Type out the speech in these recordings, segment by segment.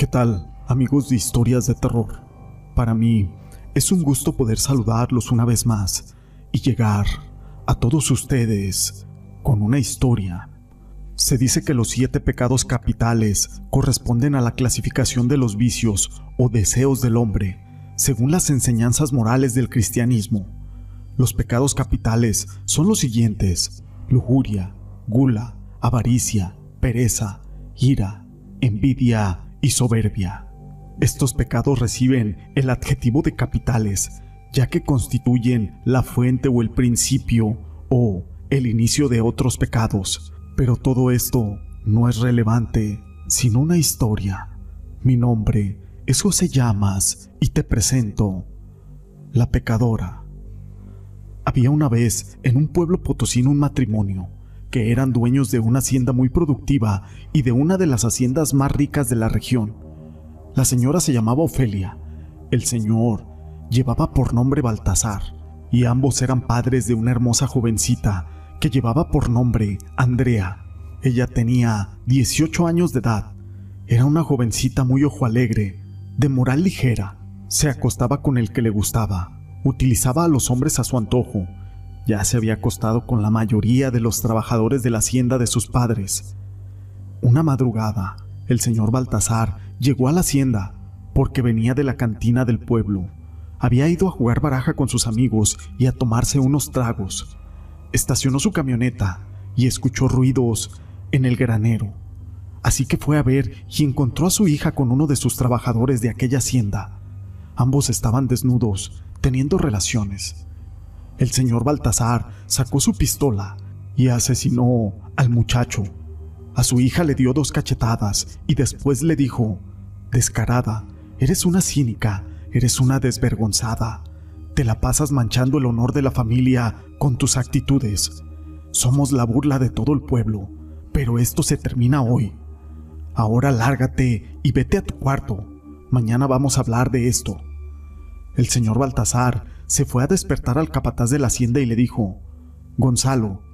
¿Qué tal, amigos de historias de terror? Para mí es un gusto poder saludarlos una vez más y llegar a todos ustedes con una historia. Se dice que los siete pecados capitales corresponden a la clasificación de los vicios o deseos del hombre, según las enseñanzas morales del cristianismo. Los pecados capitales son los siguientes: lujuria, gula, avaricia, pereza, ira, envidia y soberbia. Estos pecados reciben el adjetivo de capitales, ya que constituyen la fuente o el principio o el inicio de otros pecados. Pero todo esto no es relevante, sino una historia. Mi nombre es José Llamas y te presento La Pecadora. Había una vez en un pueblo potosino un matrimonio que eran dueños de una hacienda muy productiva y de una de las haciendas más ricas de la región. La señora se llamaba Ofelia, el señor llevaba por nombre Baltasar, y ambos eran padres de una hermosa jovencita que llevaba por nombre Andrea. Ella tenía 18 años de edad. Era una jovencita muy ojo alegre, de moral ligera. Se acostaba con el que le gustaba. Utilizaba a los hombres a su antojo ya se había acostado con la mayoría de los trabajadores de la hacienda de sus padres. Una madrugada, el señor Baltasar llegó a la hacienda porque venía de la cantina del pueblo. Había ido a jugar baraja con sus amigos y a tomarse unos tragos. Estacionó su camioneta y escuchó ruidos en el granero. Así que fue a ver y encontró a su hija con uno de sus trabajadores de aquella hacienda. Ambos estaban desnudos, teniendo relaciones el señor Baltasar sacó su pistola y asesinó al muchacho. A su hija le dio dos cachetadas y después le dijo, Descarada, eres una cínica, eres una desvergonzada. Te la pasas manchando el honor de la familia con tus actitudes. Somos la burla de todo el pueblo, pero esto se termina hoy. Ahora lárgate y vete a tu cuarto. Mañana vamos a hablar de esto. El señor Baltasar se fue a despertar al capataz de la hacienda y le dijo, Gonzalo,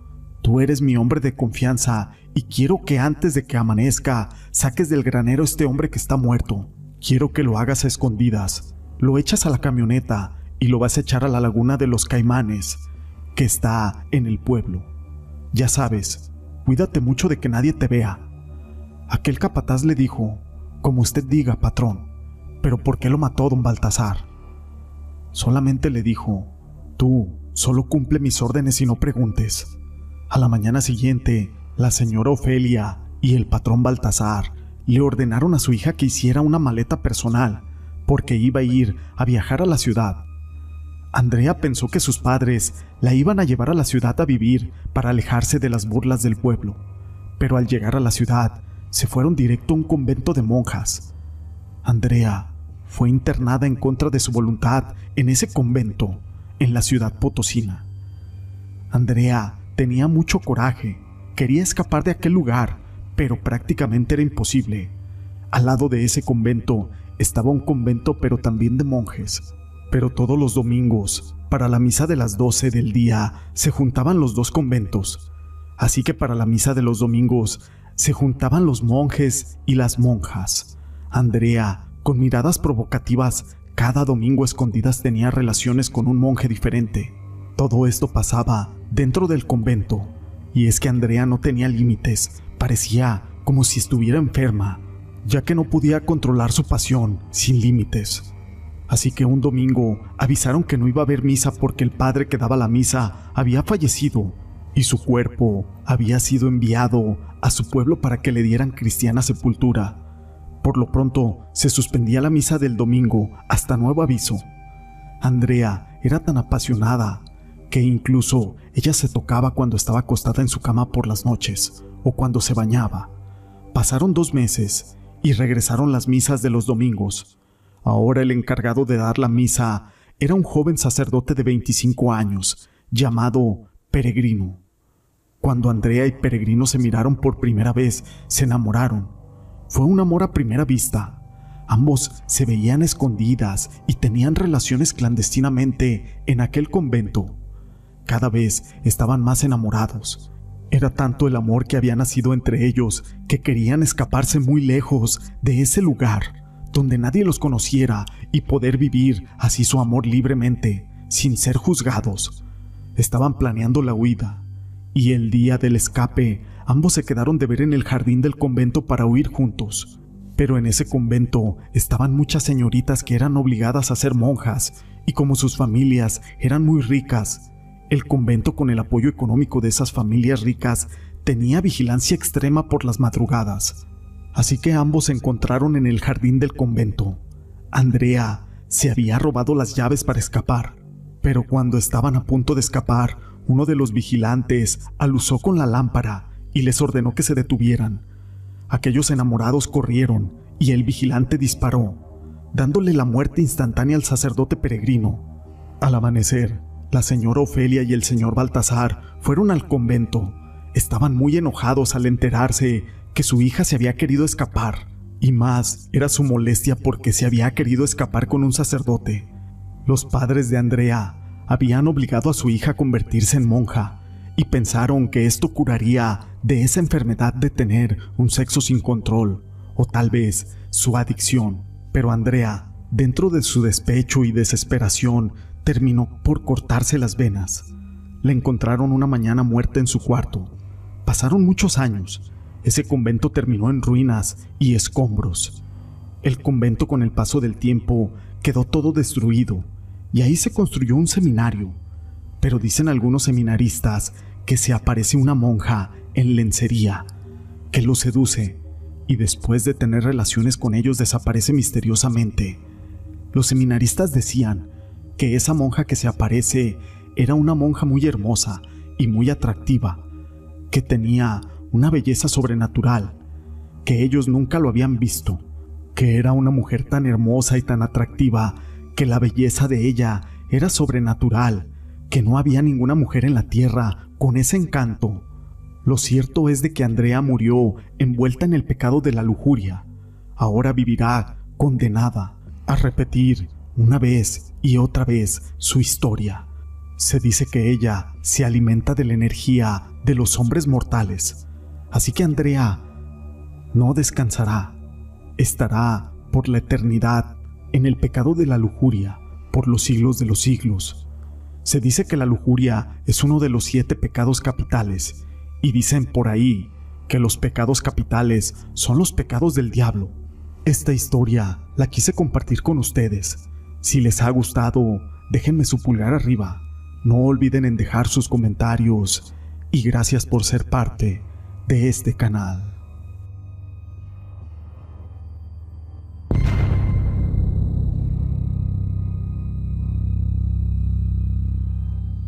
tú eres mi hombre de confianza y quiero que antes de que amanezca saques del granero este hombre que está muerto. Quiero que lo hagas a escondidas. Lo echas a la camioneta y lo vas a echar a la laguna de los caimanes, que está en el pueblo. Ya sabes, cuídate mucho de que nadie te vea. Aquel capataz le dijo, como usted diga, patrón, pero ¿por qué lo mató don Baltasar? Solamente le dijo, tú solo cumple mis órdenes y no preguntes. A la mañana siguiente, la señora Ofelia y el patrón Baltasar le ordenaron a su hija que hiciera una maleta personal, porque iba a ir a viajar a la ciudad. Andrea pensó que sus padres la iban a llevar a la ciudad a vivir para alejarse de las burlas del pueblo, pero al llegar a la ciudad se fueron directo a un convento de monjas. Andrea fue internada en contra de su voluntad en ese convento en la ciudad potosina. Andrea tenía mucho coraje, quería escapar de aquel lugar, pero prácticamente era imposible. Al lado de ese convento estaba un convento pero también de monjes. Pero todos los domingos, para la misa de las 12 del día, se juntaban los dos conventos. Así que para la misa de los domingos se juntaban los monjes y las monjas. Andrea con miradas provocativas, cada domingo escondidas tenía relaciones con un monje diferente. Todo esto pasaba dentro del convento, y es que Andrea no tenía límites, parecía como si estuviera enferma, ya que no podía controlar su pasión sin límites. Así que un domingo avisaron que no iba a haber misa porque el padre que daba la misa había fallecido y su cuerpo había sido enviado a su pueblo para que le dieran cristiana sepultura. Por lo pronto, se suspendía la misa del domingo hasta nuevo aviso. Andrea era tan apasionada que incluso ella se tocaba cuando estaba acostada en su cama por las noches o cuando se bañaba. Pasaron dos meses y regresaron las misas de los domingos. Ahora el encargado de dar la misa era un joven sacerdote de 25 años, llamado Peregrino. Cuando Andrea y Peregrino se miraron por primera vez, se enamoraron fue un amor a primera vista. Ambos se veían escondidas y tenían relaciones clandestinamente en aquel convento. Cada vez estaban más enamorados. Era tanto el amor que había nacido entre ellos que querían escaparse muy lejos de ese lugar donde nadie los conociera y poder vivir así su amor libremente, sin ser juzgados. Estaban planeando la huida, y el día del escape ambos se quedaron de ver en el jardín del convento para huir juntos. Pero en ese convento estaban muchas señoritas que eran obligadas a ser monjas, y como sus familias eran muy ricas, el convento con el apoyo económico de esas familias ricas tenía vigilancia extrema por las madrugadas. Así que ambos se encontraron en el jardín del convento. Andrea se había robado las llaves para escapar, pero cuando estaban a punto de escapar, uno de los vigilantes alusó con la lámpara y les ordenó que se detuvieran. Aquellos enamorados corrieron y el vigilante disparó, dándole la muerte instantánea al sacerdote peregrino. Al amanecer, la señora Ofelia y el señor Baltasar fueron al convento. Estaban muy enojados al enterarse que su hija se había querido escapar, y más era su molestia porque se había querido escapar con un sacerdote. Los padres de Andrea habían obligado a su hija a convertirse en monja, y pensaron que esto curaría de esa enfermedad de tener un sexo sin control, o tal vez su adicción. Pero Andrea, dentro de su despecho y desesperación, terminó por cortarse las venas. La encontraron una mañana muerta en su cuarto. Pasaron muchos años, ese convento terminó en ruinas y escombros. El convento con el paso del tiempo quedó todo destruido y ahí se construyó un seminario. Pero dicen algunos seminaristas que se aparece una monja en lencería, que lo seduce y después de tener relaciones con ellos desaparece misteriosamente. Los seminaristas decían que esa monja que se aparece era una monja muy hermosa y muy atractiva, que tenía una belleza sobrenatural, que ellos nunca lo habían visto, que era una mujer tan hermosa y tan atractiva que la belleza de ella era sobrenatural, que no había ninguna mujer en la tierra con ese encanto. Lo cierto es de que Andrea murió envuelta en el pecado de la lujuria. Ahora vivirá condenada a repetir una vez y otra vez su historia. Se dice que ella se alimenta de la energía de los hombres mortales Así que Andrea no descansará, estará por la eternidad en el pecado de la lujuria por los siglos de los siglos. Se dice que la lujuria es uno de los siete pecados capitales y dicen por ahí que los pecados capitales son los pecados del diablo. Esta historia la quise compartir con ustedes. Si les ha gustado, déjenme su pulgar arriba. No olviden en dejar sus comentarios y gracias por ser parte de este canal.